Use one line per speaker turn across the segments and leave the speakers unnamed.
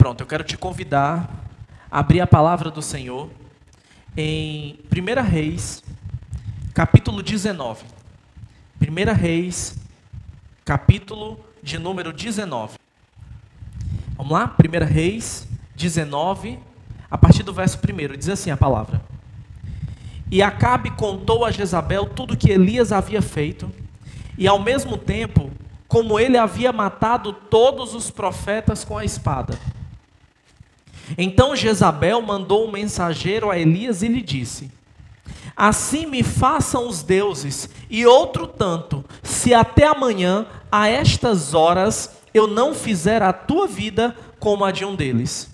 Pronto, eu quero te convidar a abrir a palavra do Senhor em 1 Reis, capítulo 19. 1 Reis, capítulo de número 19. Vamos lá? 1 Reis 19, a partir do verso 1, diz assim a palavra. E Acabe contou a Jezabel tudo que Elias havia feito, e ao mesmo tempo, como ele havia matado todos os profetas com a espada. Então Jezabel mandou um mensageiro a Elias e lhe disse: Assim me façam os deuses, e outro tanto, se até amanhã, a estas horas, eu não fizer a tua vida como a de um deles.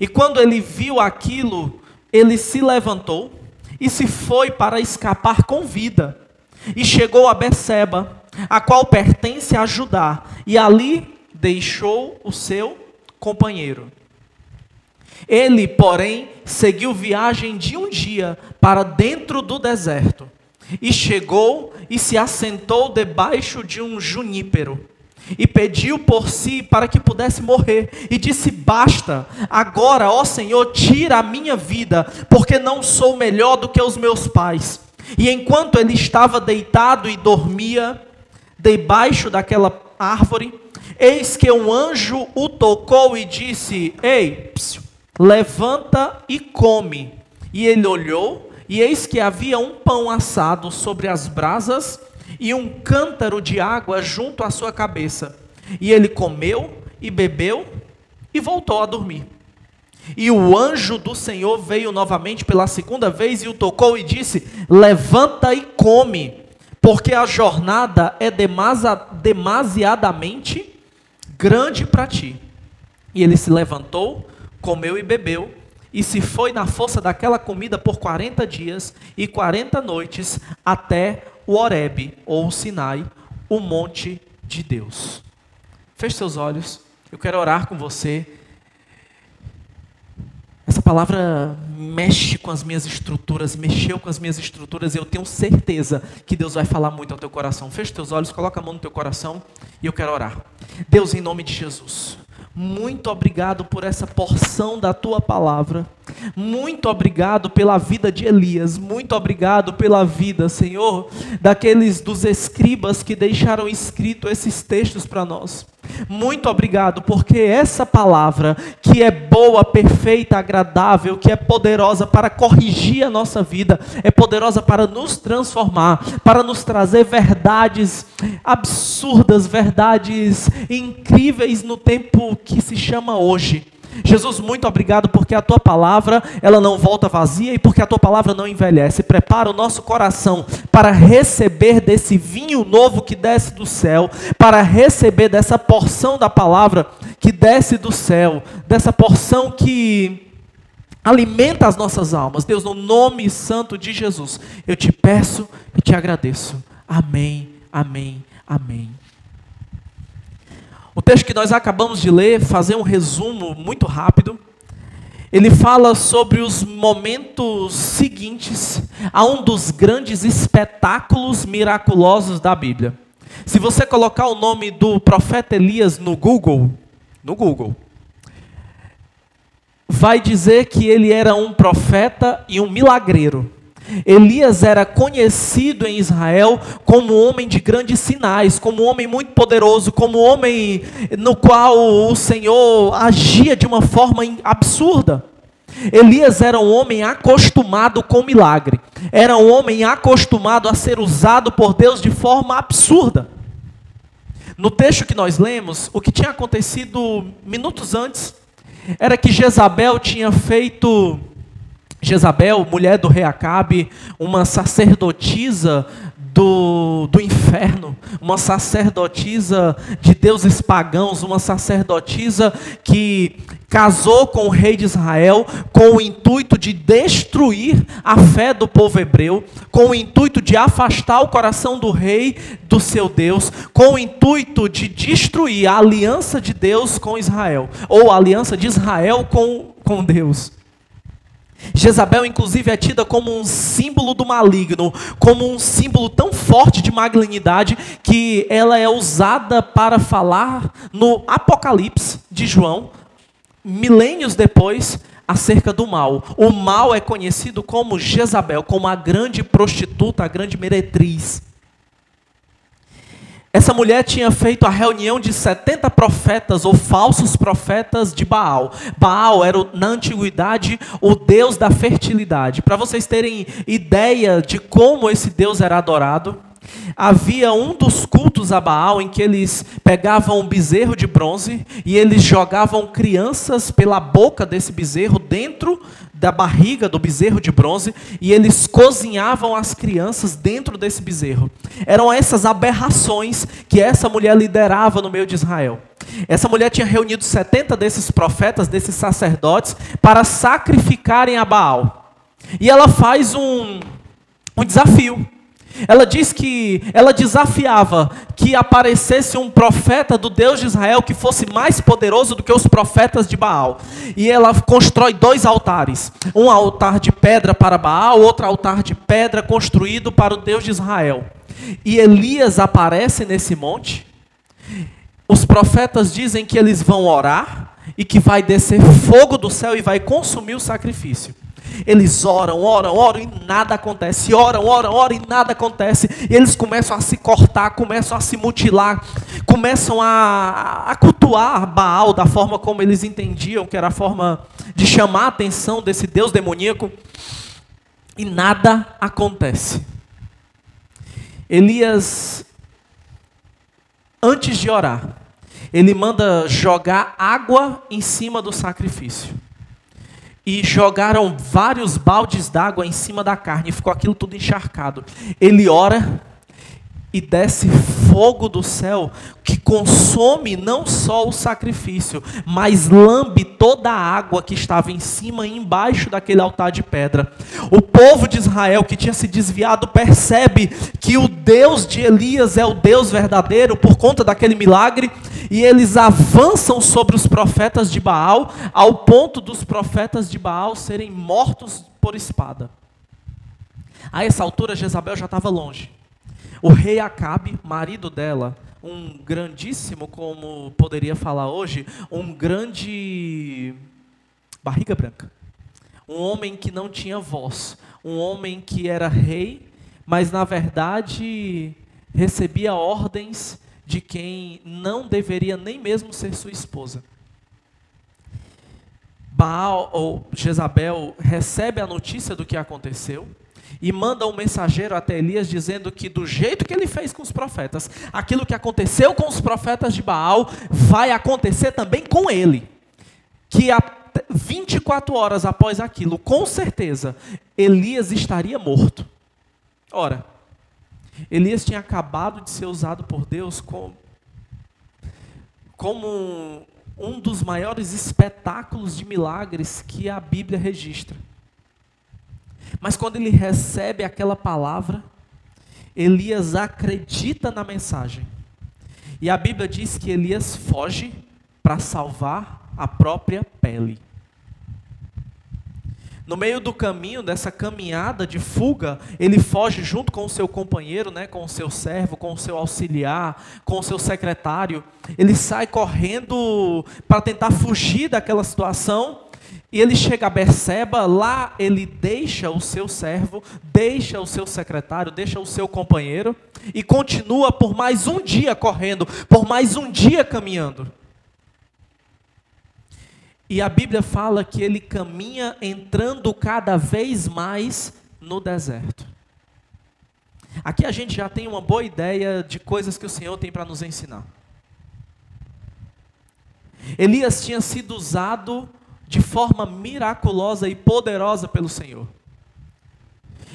E quando ele viu aquilo, ele se levantou e se foi para escapar com vida. E chegou a Beceba, a qual pertence a Judá, e ali deixou o seu companheiro. Ele, porém, seguiu viagem de um dia para dentro do deserto, e chegou e se assentou debaixo de um junípero, e pediu por si para que pudesse morrer, e disse: Basta, agora, ó Senhor, tira a minha vida, porque não sou melhor do que os meus pais. E enquanto ele estava deitado e dormia, debaixo daquela árvore, eis que um anjo o tocou e disse: Ei, psiu, Levanta e come. E ele olhou, e eis que havia um pão assado sobre as brasas e um cântaro de água junto à sua cabeça. E ele comeu e bebeu e voltou a dormir. E o anjo do Senhor veio novamente pela segunda vez e o tocou e disse: Levanta e come, porque a jornada é demasiadamente grande para ti. E ele se levantou, comeu e bebeu, e se foi na força daquela comida por 40 dias e 40 noites até o Horebe, ou o Sinai, o monte de Deus. Feche seus olhos, eu quero orar com você. Essa palavra mexe com as minhas estruturas, mexeu com as minhas estruturas, eu tenho certeza que Deus vai falar muito ao teu coração. Feche teus olhos, coloca a mão no teu coração e eu quero orar. Deus, em nome de Jesus. Muito obrigado por essa porção da tua palavra. Muito obrigado pela vida de Elias. Muito obrigado pela vida, Senhor, daqueles dos escribas que deixaram escrito esses textos para nós. Muito obrigado, porque essa palavra, que é boa, perfeita, agradável, que é poderosa para corrigir a nossa vida, é poderosa para nos transformar, para nos trazer verdades absurdas, verdades incríveis no tempo que se chama hoje. Jesus, muito obrigado porque a tua palavra, ela não volta vazia e porque a tua palavra não envelhece. Prepara o nosso coração para receber desse vinho novo que desce do céu, para receber dessa porção da palavra que desce do céu, dessa porção que alimenta as nossas almas. Deus, no nome santo de Jesus, eu te peço e te agradeço. Amém. Amém. Amém. O texto que nós acabamos de ler, fazer um resumo muito rápido. Ele fala sobre os momentos seguintes a um dos grandes espetáculos miraculosos da Bíblia. Se você colocar o nome do profeta Elias no Google, no Google, vai dizer que ele era um profeta e um milagreiro. Elias era conhecido em Israel como homem de grandes sinais, como homem muito poderoso, como homem no qual o Senhor agia de uma forma absurda. Elias era um homem acostumado com milagre, era um homem acostumado a ser usado por Deus de forma absurda. No texto que nós lemos, o que tinha acontecido minutos antes era que Jezabel tinha feito Jezabel, mulher do rei Acabe, uma sacerdotisa do, do inferno, uma sacerdotisa de deuses pagãos, uma sacerdotisa que casou com o rei de Israel com o intuito de destruir a fé do povo hebreu, com o intuito de afastar o coração do rei do seu Deus, com o intuito de destruir a aliança de Deus com Israel, ou a aliança de Israel com, com Deus. Jezabel, inclusive, é tida como um símbolo do maligno, como um símbolo tão forte de malignidade que ela é usada para falar no Apocalipse de João, milênios depois, acerca do mal. O mal é conhecido como Jezabel, como a grande prostituta, a grande meretriz. Essa mulher tinha feito a reunião de 70 profetas ou falsos profetas de Baal. Baal era, na antiguidade, o deus da fertilidade. Para vocês terem ideia de como esse deus era adorado, Havia um dos cultos a Baal em que eles pegavam um bezerro de bronze e eles jogavam crianças pela boca desse bezerro dentro da barriga do bezerro de bronze e eles cozinhavam as crianças dentro desse bezerro. Eram essas aberrações que essa mulher liderava no meio de Israel. Essa mulher tinha reunido 70 desses profetas, desses sacerdotes, para sacrificarem a Baal. E ela faz um, um desafio. Ela diz que ela desafiava que aparecesse um profeta do Deus de Israel que fosse mais poderoso do que os profetas de Baal. E ela constrói dois altares: um altar de pedra para Baal, outro altar de pedra construído para o Deus de Israel. E Elias aparece nesse monte. Os profetas dizem que eles vão orar e que vai descer fogo do céu e vai consumir o sacrifício. Eles oram, oram, oram e nada acontece. Oram, oram, oram e nada acontece. E eles começam a se cortar, começam a se mutilar, começam a, a cultuar Baal da forma como eles entendiam, que era a forma de chamar a atenção desse Deus demoníaco. E nada acontece. Elias, antes de orar, ele manda jogar água em cima do sacrifício e jogaram vários baldes d'água em cima da carne, ficou aquilo tudo encharcado. Ele ora e desce fogo do céu que consome não só o sacrifício, mas lambe toda a água que estava em cima e embaixo daquele altar de pedra. O povo de Israel que tinha se desviado percebe que o Deus de Elias é o Deus verdadeiro por conta daquele milagre e eles avançam sobre os profetas de Baal ao ponto dos profetas de Baal serem mortos por espada. A essa altura Jezabel já estava longe. O rei Acabe, marido dela, um grandíssimo, como poderia falar hoje, um grande barriga branca. Um homem que não tinha voz, um homem que era rei, mas na verdade recebia ordens de quem não deveria nem mesmo ser sua esposa. Baal ou Jezabel recebe a notícia do que aconteceu e manda um mensageiro até Elias dizendo que do jeito que ele fez com os profetas, aquilo que aconteceu com os profetas de Baal vai acontecer também com ele. Que a 24 horas após aquilo, com certeza, Elias estaria morto. Ora, Elias tinha acabado de ser usado por Deus como, como um dos maiores espetáculos de milagres que a Bíblia registra. Mas quando ele recebe aquela palavra, Elias acredita na mensagem. E a Bíblia diz que Elias foge para salvar a própria pele. No meio do caminho, dessa caminhada de fuga, ele foge junto com o seu companheiro, né, com o seu servo, com o seu auxiliar, com o seu secretário. Ele sai correndo para tentar fugir daquela situação. E ele chega a Berseba, lá ele deixa o seu servo, deixa o seu secretário, deixa o seu companheiro e continua por mais um dia correndo, por mais um dia caminhando. E a Bíblia fala que ele caminha entrando cada vez mais no deserto. Aqui a gente já tem uma boa ideia de coisas que o Senhor tem para nos ensinar. Elias tinha sido usado de forma miraculosa e poderosa pelo Senhor.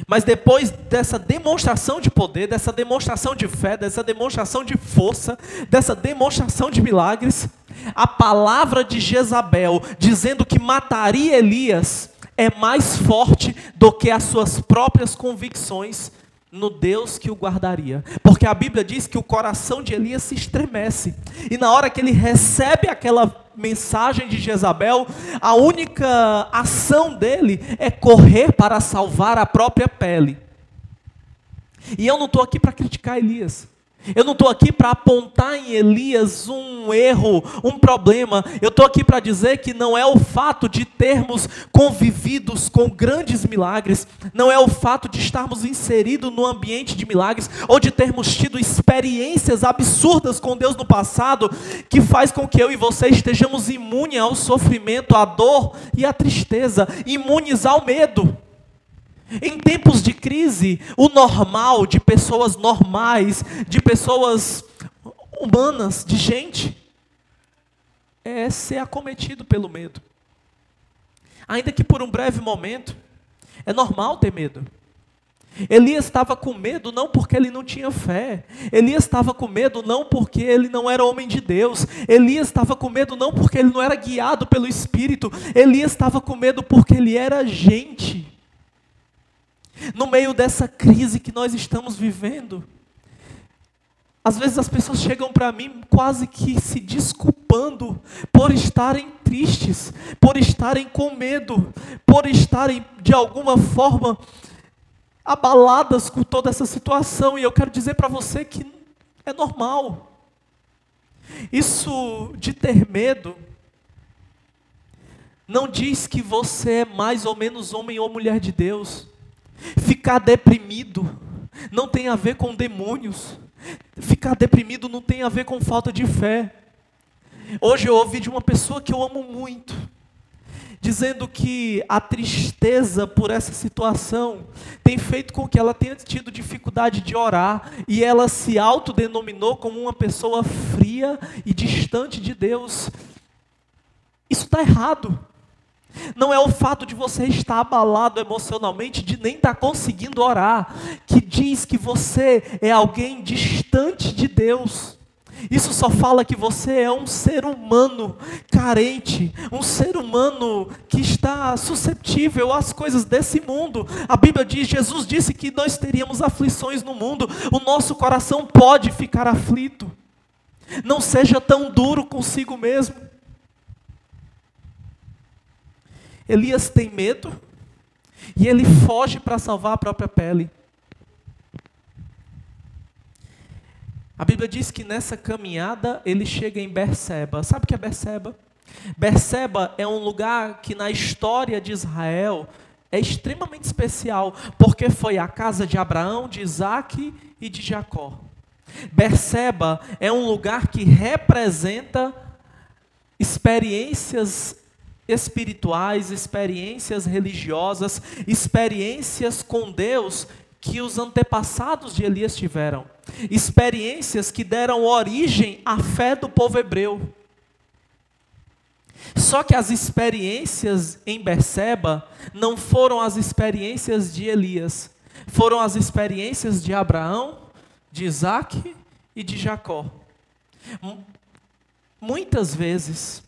Mas depois dessa demonstração de poder, dessa demonstração de fé, dessa demonstração de força, dessa demonstração de milagres, a palavra de Jezabel dizendo que mataria Elias é mais forte do que as suas próprias convicções no Deus que o guardaria. Porque a Bíblia diz que o coração de Elias se estremece. E na hora que ele recebe aquela mensagem de Jezabel, a única ação dele é correr para salvar a própria pele. E eu não estou aqui para criticar Elias. Eu não estou aqui para apontar em Elias um erro, um problema. Eu estou aqui para dizer que não é o fato de termos convividos com grandes milagres, não é o fato de estarmos inseridos no ambiente de milagres, ou de termos tido experiências absurdas com Deus no passado, que faz com que eu e você estejamos imunes ao sofrimento, à dor e à tristeza, imunes ao medo. Em tempos de crise, o normal de pessoas normais, de pessoas humanas, de gente, é ser acometido pelo medo. Ainda que por um breve momento, é normal ter medo. Elias estava com medo não porque ele não tinha fé. Elias estava com medo não porque ele não era homem de Deus. Elias estava com medo não porque ele não era guiado pelo Espírito. Elias estava com medo porque ele era gente. No meio dessa crise que nós estamos vivendo, às vezes as pessoas chegam para mim quase que se desculpando por estarem tristes, por estarem com medo, por estarem de alguma forma abaladas com toda essa situação. E eu quero dizer para você que é normal. Isso de ter medo não diz que você é mais ou menos homem ou mulher de Deus. Ficar deprimido não tem a ver com demônios. Ficar deprimido não tem a ver com falta de fé. Hoje eu ouvi de uma pessoa que eu amo muito, dizendo que a tristeza por essa situação tem feito com que ela tenha tido dificuldade de orar e ela se autodenominou como uma pessoa fria e distante de Deus. Isso está errado. Não é o fato de você estar abalado emocionalmente, de nem estar conseguindo orar, que diz que você é alguém distante de Deus. Isso só fala que você é um ser humano carente, um ser humano que está susceptível às coisas desse mundo. A Bíblia diz, Jesus disse que nós teríamos aflições no mundo, o nosso coração pode ficar aflito. Não seja tão duro consigo mesmo. Elias tem medo e ele foge para salvar a própria pele. A Bíblia diz que nessa caminhada ele chega em Berseba. Sabe o que é Berseba? Berseba é um lugar que na história de Israel é extremamente especial, porque foi a casa de Abraão, de Isaac e de Jacó. Berseba é um lugar que representa experiências espirituais, experiências religiosas, experiências com Deus que os antepassados de Elias tiveram, experiências que deram origem à fé do povo hebreu. Só que as experiências em Berseba não foram as experiências de Elias, foram as experiências de Abraão, de Isaac e de Jacó. Muitas vezes,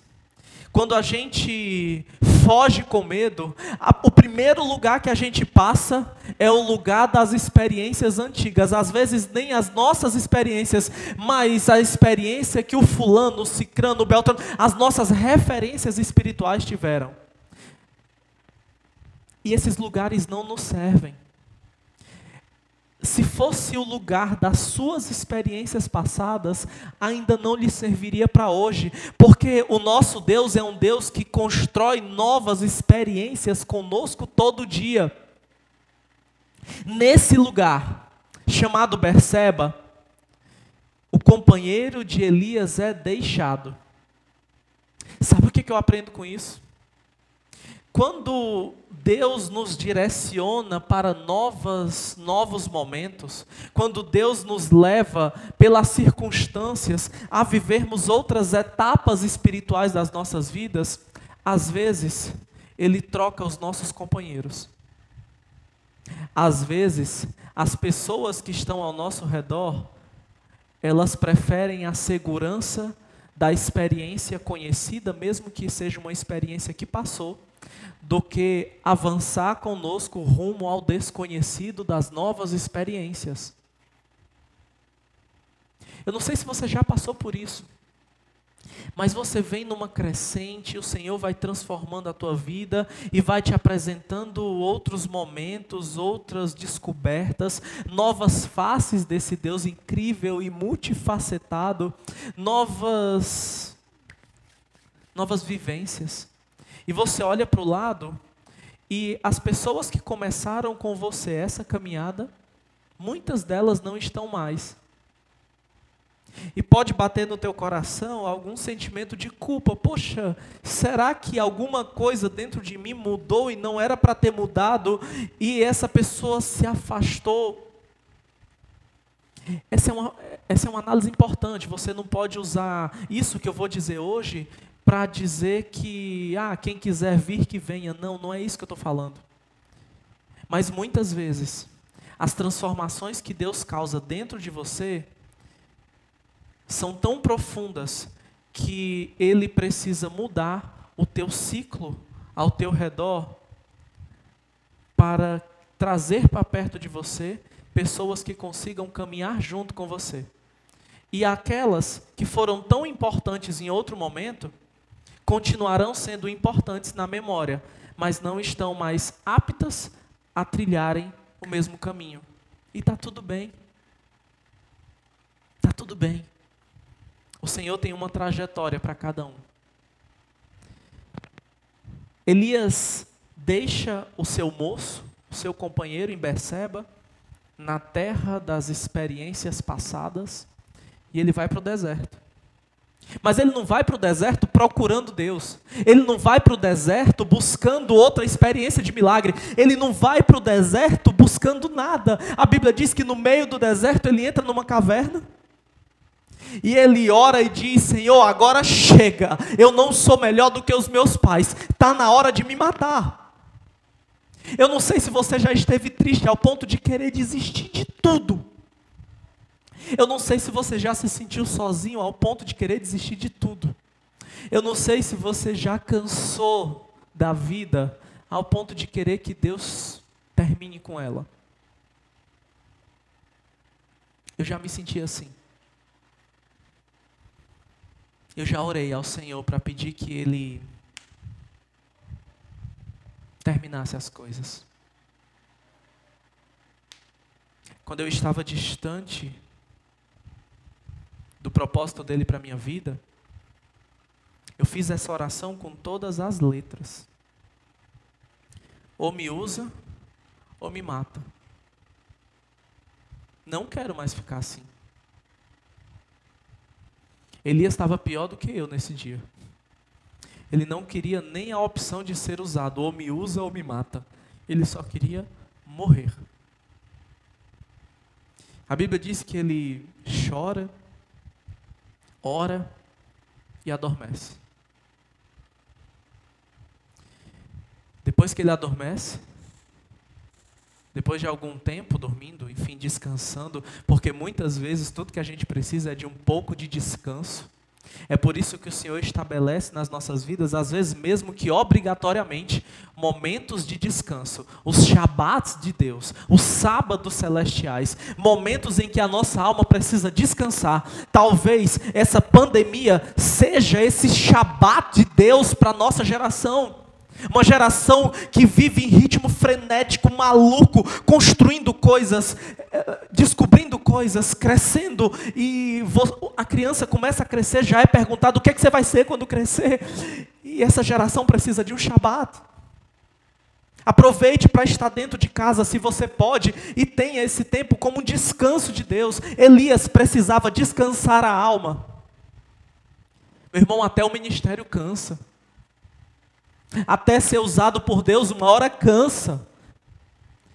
quando a gente foge com medo, a, o primeiro lugar que a gente passa é o lugar das experiências antigas. Às vezes nem as nossas experiências, mas a experiência que o fulano, o cicrano, o beltrano, as nossas referências espirituais tiveram. E esses lugares não nos servem se fosse o lugar das suas experiências passadas, ainda não lhe serviria para hoje, porque o nosso Deus é um Deus que constrói novas experiências conosco todo dia. Nesse lugar, chamado Berseba, o companheiro de Elias é deixado. Sabe o que eu aprendo com isso? Quando Deus nos direciona para novas, novos momentos, quando Deus nos leva pelas circunstâncias a vivermos outras etapas espirituais das nossas vidas, às vezes Ele troca os nossos companheiros. Às vezes, as pessoas que estão ao nosso redor, elas preferem a segurança da experiência conhecida, mesmo que seja uma experiência que passou, do que avançar conosco rumo ao desconhecido das novas experiências. Eu não sei se você já passou por isso. Mas você vem numa crescente, o Senhor vai transformando a tua vida e vai te apresentando outros momentos, outras descobertas, novas faces desse Deus incrível e multifacetado, novas novas vivências. E você olha para o lado e as pessoas que começaram com você essa caminhada, muitas delas não estão mais. E pode bater no teu coração algum sentimento de culpa. Poxa, será que alguma coisa dentro de mim mudou e não era para ter mudado e essa pessoa se afastou? Essa é, uma, essa é uma análise importante. Você não pode usar isso que eu vou dizer hoje para dizer que, ah, quem quiser vir, que venha. Não, não é isso que eu estou falando. Mas muitas vezes, as transformações que Deus causa dentro de você são tão profundas que ele precisa mudar o teu ciclo ao teu redor para trazer para perto de você pessoas que consigam caminhar junto com você. E aquelas que foram tão importantes em outro momento, continuarão sendo importantes na memória, mas não estão mais aptas a trilharem o mesmo caminho. E está tudo bem. Está tudo bem. O Senhor tem uma trajetória para cada um. Elias deixa o seu moço, o seu companheiro em Berseba, na terra das experiências passadas, e ele vai para o deserto. Mas ele não vai para o deserto procurando Deus. Ele não vai para o deserto buscando outra experiência de milagre. Ele não vai para o deserto buscando nada. A Bíblia diz que no meio do deserto ele entra numa caverna e ele ora e diz: Senhor, agora chega, eu não sou melhor do que os meus pais, está na hora de me matar. Eu não sei se você já esteve triste ao ponto de querer desistir de tudo. Eu não sei se você já se sentiu sozinho ao ponto de querer desistir de tudo. Eu não sei se você já cansou da vida ao ponto de querer que Deus termine com ela. Eu já me senti assim. Eu já orei ao Senhor para pedir que Ele terminasse as coisas. Quando eu estava distante do propósito dele para minha vida, eu fiz essa oração com todas as letras. Ou me usa, ou me mata. Não quero mais ficar assim. Elias estava pior do que eu nesse dia. Ele não queria nem a opção de ser usado, ou me usa ou me mata. Ele só queria morrer. A Bíblia diz que ele chora, ora e adormece. Depois que ele adormece, depois de algum tempo dormindo, enfim, descansando, porque muitas vezes tudo que a gente precisa é de um pouco de descanso. É por isso que o Senhor estabelece nas nossas vidas, às vezes mesmo que obrigatoriamente, momentos de descanso, os Shabbats de Deus, os sábados celestiais, momentos em que a nossa alma precisa descansar. Talvez essa pandemia seja esse Shabat de Deus para a nossa geração. Uma geração que vive em ritmo frenético, maluco, construindo coisas, eh, descobrindo coisas, crescendo. E a criança começa a crescer, já é perguntado o que, é que você vai ser quando crescer. E essa geração precisa de um Shabat. Aproveite para estar dentro de casa se você pode e tenha esse tempo como um descanso de Deus. Elias precisava descansar a alma. Meu irmão, até o ministério cansa até ser usado por Deus, uma hora cansa.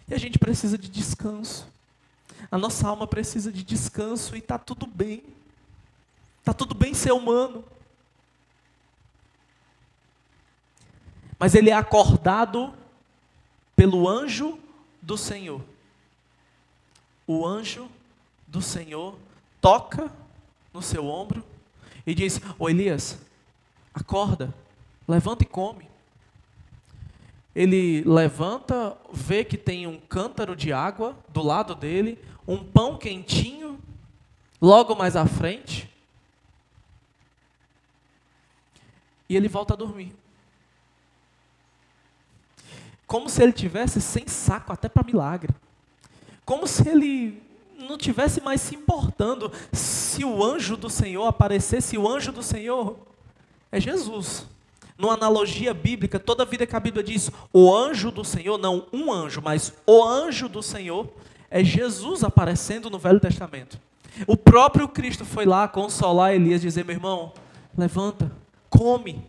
E a gente precisa de descanso. A nossa alma precisa de descanso e está tudo bem. Está tudo bem ser humano. Mas ele é acordado pelo anjo do Senhor. O anjo do Senhor toca no seu ombro e diz: Ô Elias, acorda, levanta e come ele levanta, vê que tem um cântaro de água do lado dele, um pão quentinho, logo mais à frente. E ele volta a dormir. Como se ele tivesse sem saco até para milagre. Como se ele não tivesse mais se importando se o anjo do Senhor aparecesse, o anjo do Senhor é Jesus. Numa analogia bíblica, toda vida que a Bíblia diz o anjo do Senhor, não um anjo, mas o anjo do Senhor, é Jesus aparecendo no Velho Testamento. O próprio Cristo foi lá consolar Elias, dizer: meu irmão, levanta, come,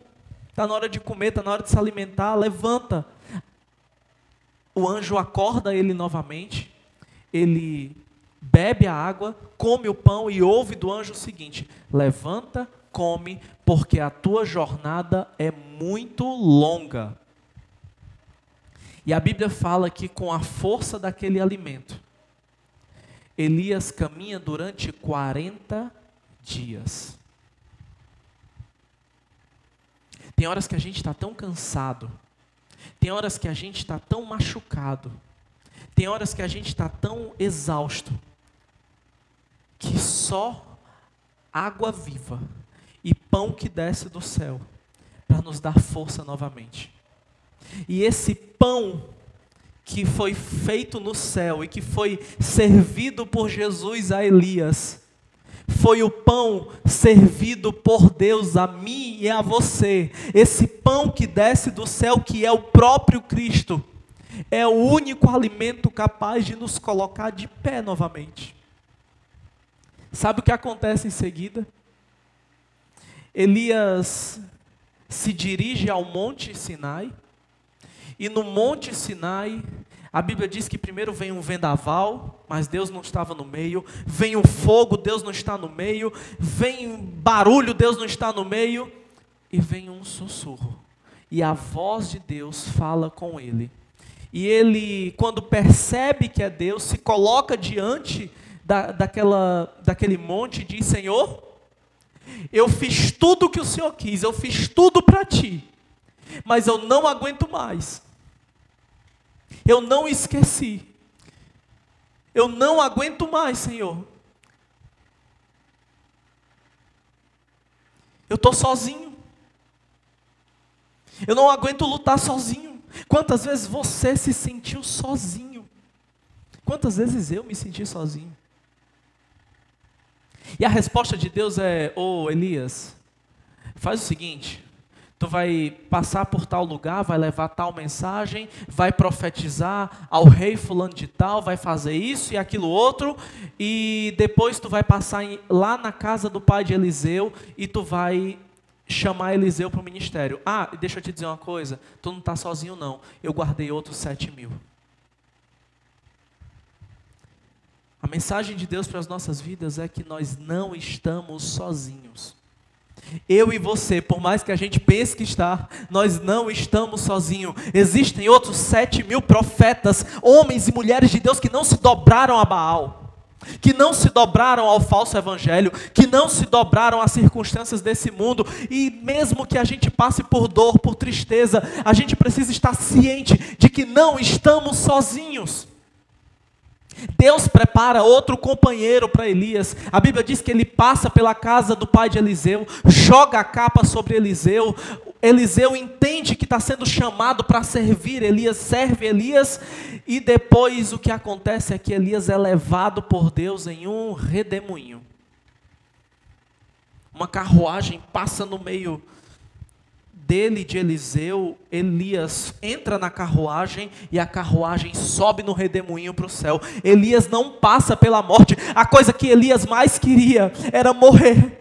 está na hora de comer, está na hora de se alimentar, levanta. O anjo acorda ele novamente, ele bebe a água, come o pão e ouve do anjo o seguinte: levanta, come, porque a tua jornada é muito longa. E a Bíblia fala que com a força daquele alimento, Elias caminha durante 40 dias. Tem horas que a gente está tão cansado, tem horas que a gente está tão machucado, tem horas que a gente está tão exausto, que só água viva pão que desce do céu para nos dar força novamente. E esse pão que foi feito no céu e que foi servido por Jesus a Elias, foi o pão servido por Deus a mim e a você. Esse pão que desce do céu, que é o próprio Cristo, é o único alimento capaz de nos colocar de pé novamente. Sabe o que acontece em seguida? Elias se dirige ao Monte Sinai, e no Monte Sinai, a Bíblia diz que primeiro vem um vendaval, mas Deus não estava no meio, vem um fogo, Deus não está no meio, vem um barulho, Deus não está no meio, e vem um sussurro. E a voz de Deus fala com ele. E ele, quando percebe que é Deus, se coloca diante da, daquela, daquele monte e diz: Senhor, eu fiz tudo o que o Senhor quis, eu fiz tudo para ti, mas eu não aguento mais. Eu não esqueci. Eu não aguento mais, Senhor. Eu estou sozinho. Eu não aguento lutar sozinho. Quantas vezes você se sentiu sozinho? Quantas vezes eu me senti sozinho? E a resposta de Deus é: Ô oh, Elias, faz o seguinte. Tu vai passar por tal lugar, vai levar tal mensagem, vai profetizar ao rei fulano de tal, vai fazer isso e aquilo outro, e depois tu vai passar lá na casa do pai de Eliseu e tu vai chamar Eliseu para o ministério. Ah, deixa eu te dizer uma coisa, tu não está sozinho não, eu guardei outros sete mil. A mensagem de Deus para as nossas vidas é que nós não estamos sozinhos. Eu e você, por mais que a gente pense que está, nós não estamos sozinhos. Existem outros sete mil profetas, homens e mulheres de Deus que não se dobraram a Baal, que não se dobraram ao falso evangelho, que não se dobraram às circunstâncias desse mundo. E mesmo que a gente passe por dor, por tristeza, a gente precisa estar ciente de que não estamos sozinhos. Deus prepara outro companheiro para Elias. A Bíblia diz que ele passa pela casa do pai de Eliseu, joga a capa sobre Eliseu. Eliseu entende que está sendo chamado para servir Elias, serve Elias, e depois o que acontece é que Elias é levado por Deus em um redemoinho. Uma carruagem passa no meio dele, de Eliseu, Elias entra na carruagem e a carruagem sobe no redemoinho para o céu. Elias não passa pela morte. A coisa que Elias mais queria era morrer.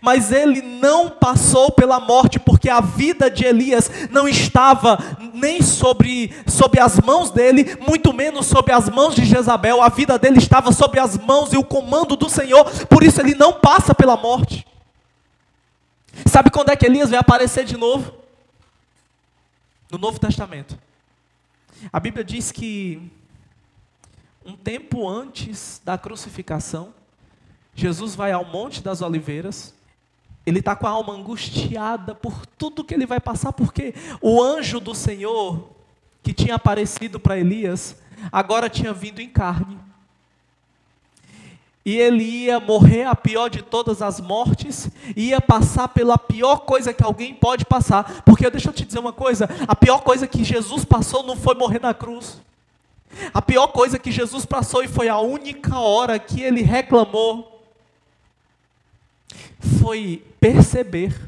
Mas ele não passou pela morte, porque a vida de Elias não estava nem sobre, sobre as mãos dele, muito menos sobre as mãos de Jezabel. A vida dele estava sobre as mãos e o comando do Senhor, por isso ele não passa pela morte. Sabe quando é que Elias vai aparecer de novo? No Novo Testamento. A Bíblia diz que um tempo antes da crucificação, Jesus vai ao Monte das Oliveiras. Ele está com a alma angustiada por tudo que ele vai passar, porque o anjo do Senhor, que tinha aparecido para Elias, agora tinha vindo em carne. E ele ia morrer a pior de todas as mortes, ia passar pela pior coisa que alguém pode passar, porque deixa eu te dizer uma coisa: a pior coisa que Jesus passou não foi morrer na cruz, a pior coisa que Jesus passou e foi a única hora que ele reclamou, foi perceber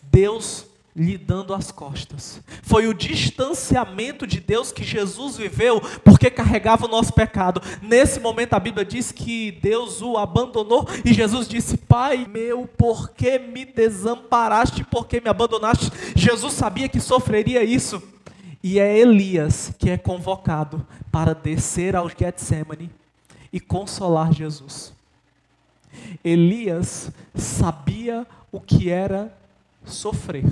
Deus lhe dando as costas. Foi o distanciamento de Deus que Jesus viveu porque carregava o nosso pecado. Nesse momento a Bíblia diz que Deus o abandonou e Jesus disse: Pai meu, por que me desamparaste? Por que me abandonaste? Jesus sabia que sofreria isso. E é Elias que é convocado para descer ao Getsemane e consolar Jesus. Elias sabia o que era sofrer.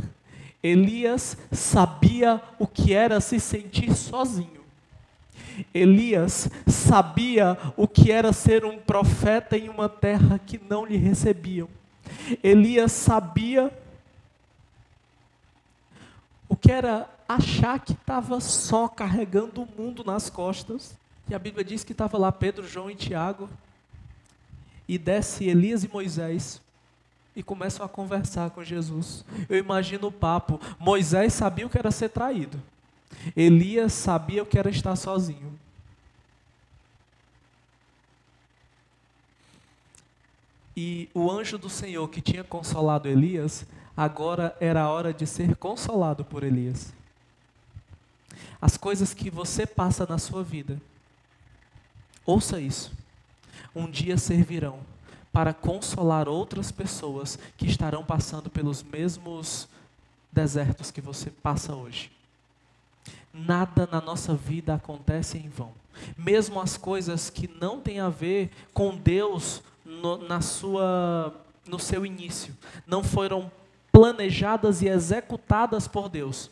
Elias sabia o que era se sentir sozinho. Elias sabia o que era ser um profeta em uma terra que não lhe recebiam. Elias sabia o que era achar que estava só carregando o mundo nas costas. E a Bíblia diz que estava lá Pedro, João e Tiago. E desce Elias e Moisés e começam a conversar com Jesus. Eu imagino o papo. Moisés sabia o que era ser traído. Elias sabia o que era estar sozinho. E o anjo do Senhor que tinha consolado Elias, agora era a hora de ser consolado por Elias. As coisas que você passa na sua vida, ouça isso, um dia servirão para consolar outras pessoas que estarão passando pelos mesmos desertos que você passa hoje. Nada na nossa vida acontece em vão. Mesmo as coisas que não têm a ver com Deus no, na sua, no seu início, não foram planejadas e executadas por Deus.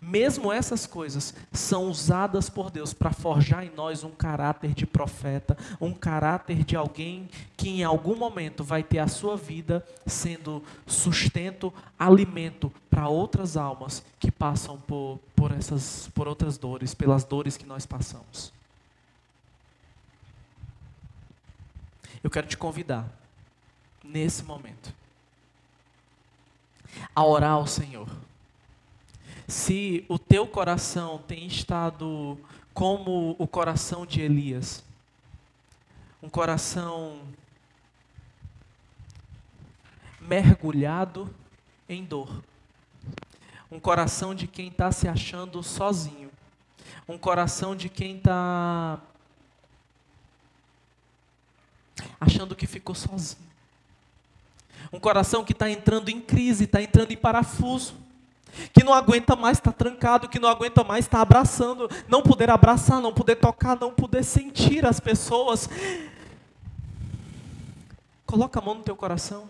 Mesmo essas coisas são usadas por Deus para forjar em nós um caráter de profeta, um caráter de alguém que em algum momento vai ter a sua vida sendo sustento, alimento para outras almas que passam por, por, essas, por outras dores, pelas dores que nós passamos. Eu quero te convidar, nesse momento, a orar ao Senhor se o teu coração tem estado como o coração de Elias, um coração mergulhado em dor, um coração de quem está se achando sozinho, um coração de quem está achando que ficou sozinho, um coração que está entrando em crise, está entrando em parafuso que não aguenta mais estar tá trancado, que não aguenta mais estar tá abraçando, não poder abraçar, não poder tocar, não poder sentir as pessoas. Coloca a mão no teu coração.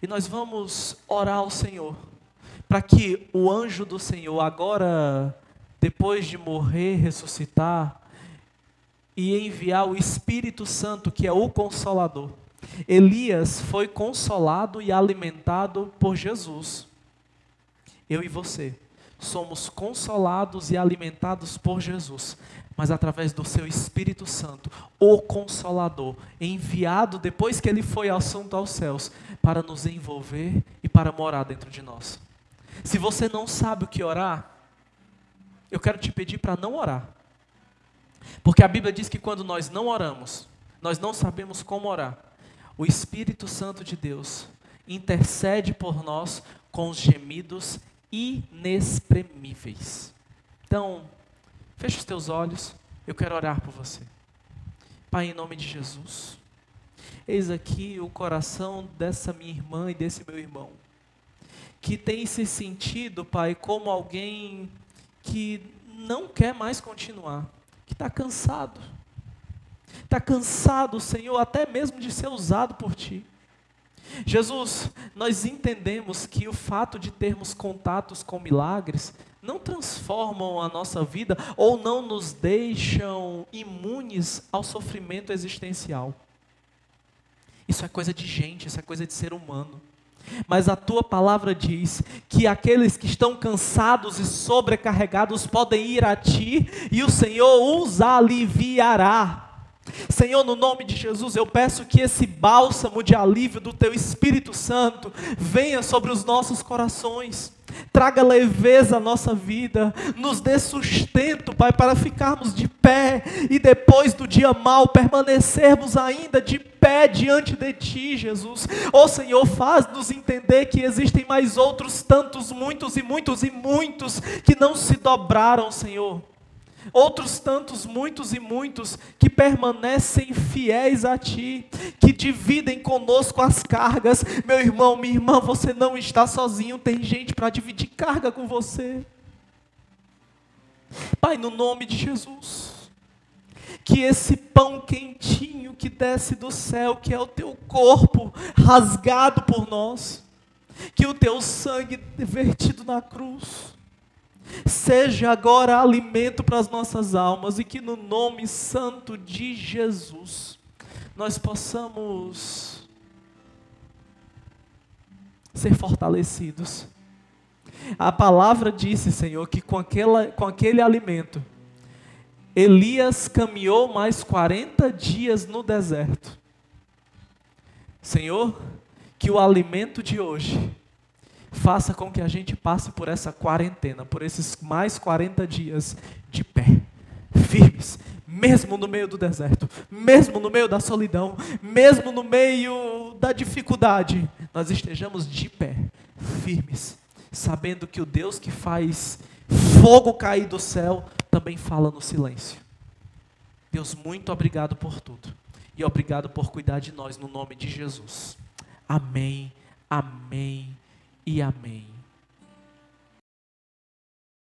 E nós vamos orar ao Senhor, para que o anjo do Senhor, agora, depois de morrer, ressuscitar, e enviar o Espírito Santo, que é o Consolador, Elias foi consolado e alimentado por Jesus. Eu e você somos consolados e alimentados por Jesus, mas através do seu Espírito Santo, o Consolador, enviado depois que ele foi assunto aos céus, para nos envolver e para morar dentro de nós. Se você não sabe o que orar, eu quero te pedir para não orar. Porque a Bíblia diz que quando nós não oramos, nós não sabemos como orar o Espírito Santo de Deus intercede por nós com os gemidos inexprimíveis. Então, feche os teus olhos, eu quero orar por você. Pai, em nome de Jesus, eis aqui o coração dessa minha irmã e desse meu irmão, que tem se sentido, Pai, como alguém que não quer mais continuar, que está cansado está cansado, Senhor, até mesmo de ser usado por Ti. Jesus, nós entendemos que o fato de termos contatos com milagres não transformam a nossa vida ou não nos deixam imunes ao sofrimento existencial. Isso é coisa de gente, isso é coisa de ser humano. Mas a tua palavra diz que aqueles que estão cansados e sobrecarregados podem ir a ti e o Senhor os aliviará. Senhor, no nome de Jesus, eu peço que esse bálsamo de alívio do Teu Espírito Santo venha sobre os nossos corações, traga leveza à nossa vida, nos dê sustento, Pai, para ficarmos de pé e depois do dia mal permanecermos ainda de pé diante de Ti, Jesus. Ó oh, Senhor, faz-nos entender que existem mais outros tantos, muitos e muitos e muitos que não se dobraram, Senhor outros tantos, muitos e muitos, que permanecem fiéis a Ti, que dividem conosco as cargas. Meu irmão, minha irmã, você não está sozinho, tem gente para dividir carga com você. Pai, no nome de Jesus, que esse pão quentinho que desce do céu, que é o Teu corpo rasgado por nós, que o Teu sangue vertido na cruz, seja agora alimento para as nossas almas e que no nome santo de Jesus nós possamos ser fortalecidos. A palavra disse, Senhor, que com, aquela, com aquele alimento, Elias caminhou mais 40 dias no deserto. Senhor, que o alimento de hoje faça com que a gente passe por essa quarentena, por esses mais 40 dias de pé, firmes, mesmo no meio do deserto, mesmo no meio da solidão, mesmo no meio da dificuldade, nós estejamos de pé, firmes, sabendo que o Deus que faz fogo cair do céu também fala no silêncio. Deus, muito obrigado por tudo. E obrigado por cuidar de nós no nome de Jesus. Amém. Amém e amém.